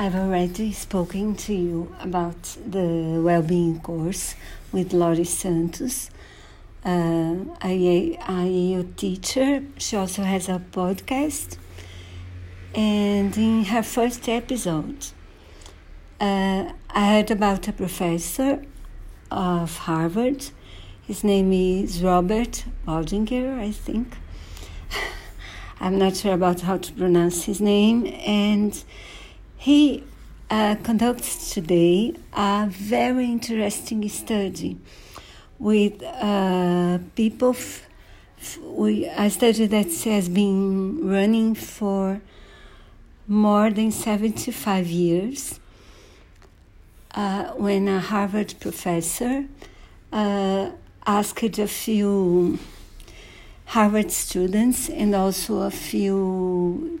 I've already spoken to you about the well-being course with Laurie Santos, uh, a teacher. She also has a podcast. And in her first episode, uh, I heard about a professor of Harvard. His name is Robert Waldinger, I think. I'm not sure about how to pronounce his name. And he uh, conducts today a very interesting study with uh, people. We, a study that has been running for more than 75 years. Uh, when a Harvard professor uh, asked a few Harvard students and also a few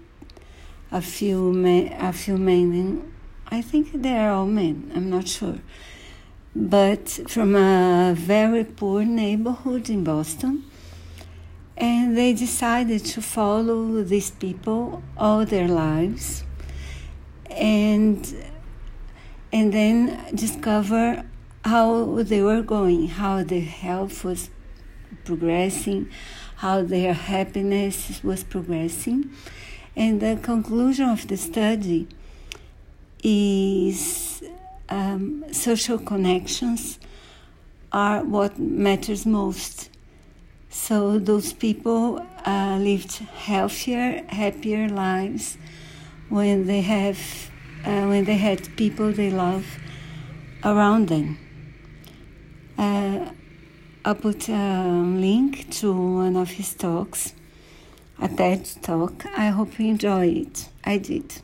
a few men, a few men. I think they are all men. I'm not sure, but from a very poor neighborhood in Boston, and they decided to follow these people all their lives, and and then discover how they were going, how their health was progressing, how their happiness was progressing and the conclusion of the study is um, social connections are what matters most. So those people uh, lived healthier, happier lives when they have uh, when they had people they love around them. Uh, I'll put a link to one of his talks a TED talk. I hope you enjoy it. I did.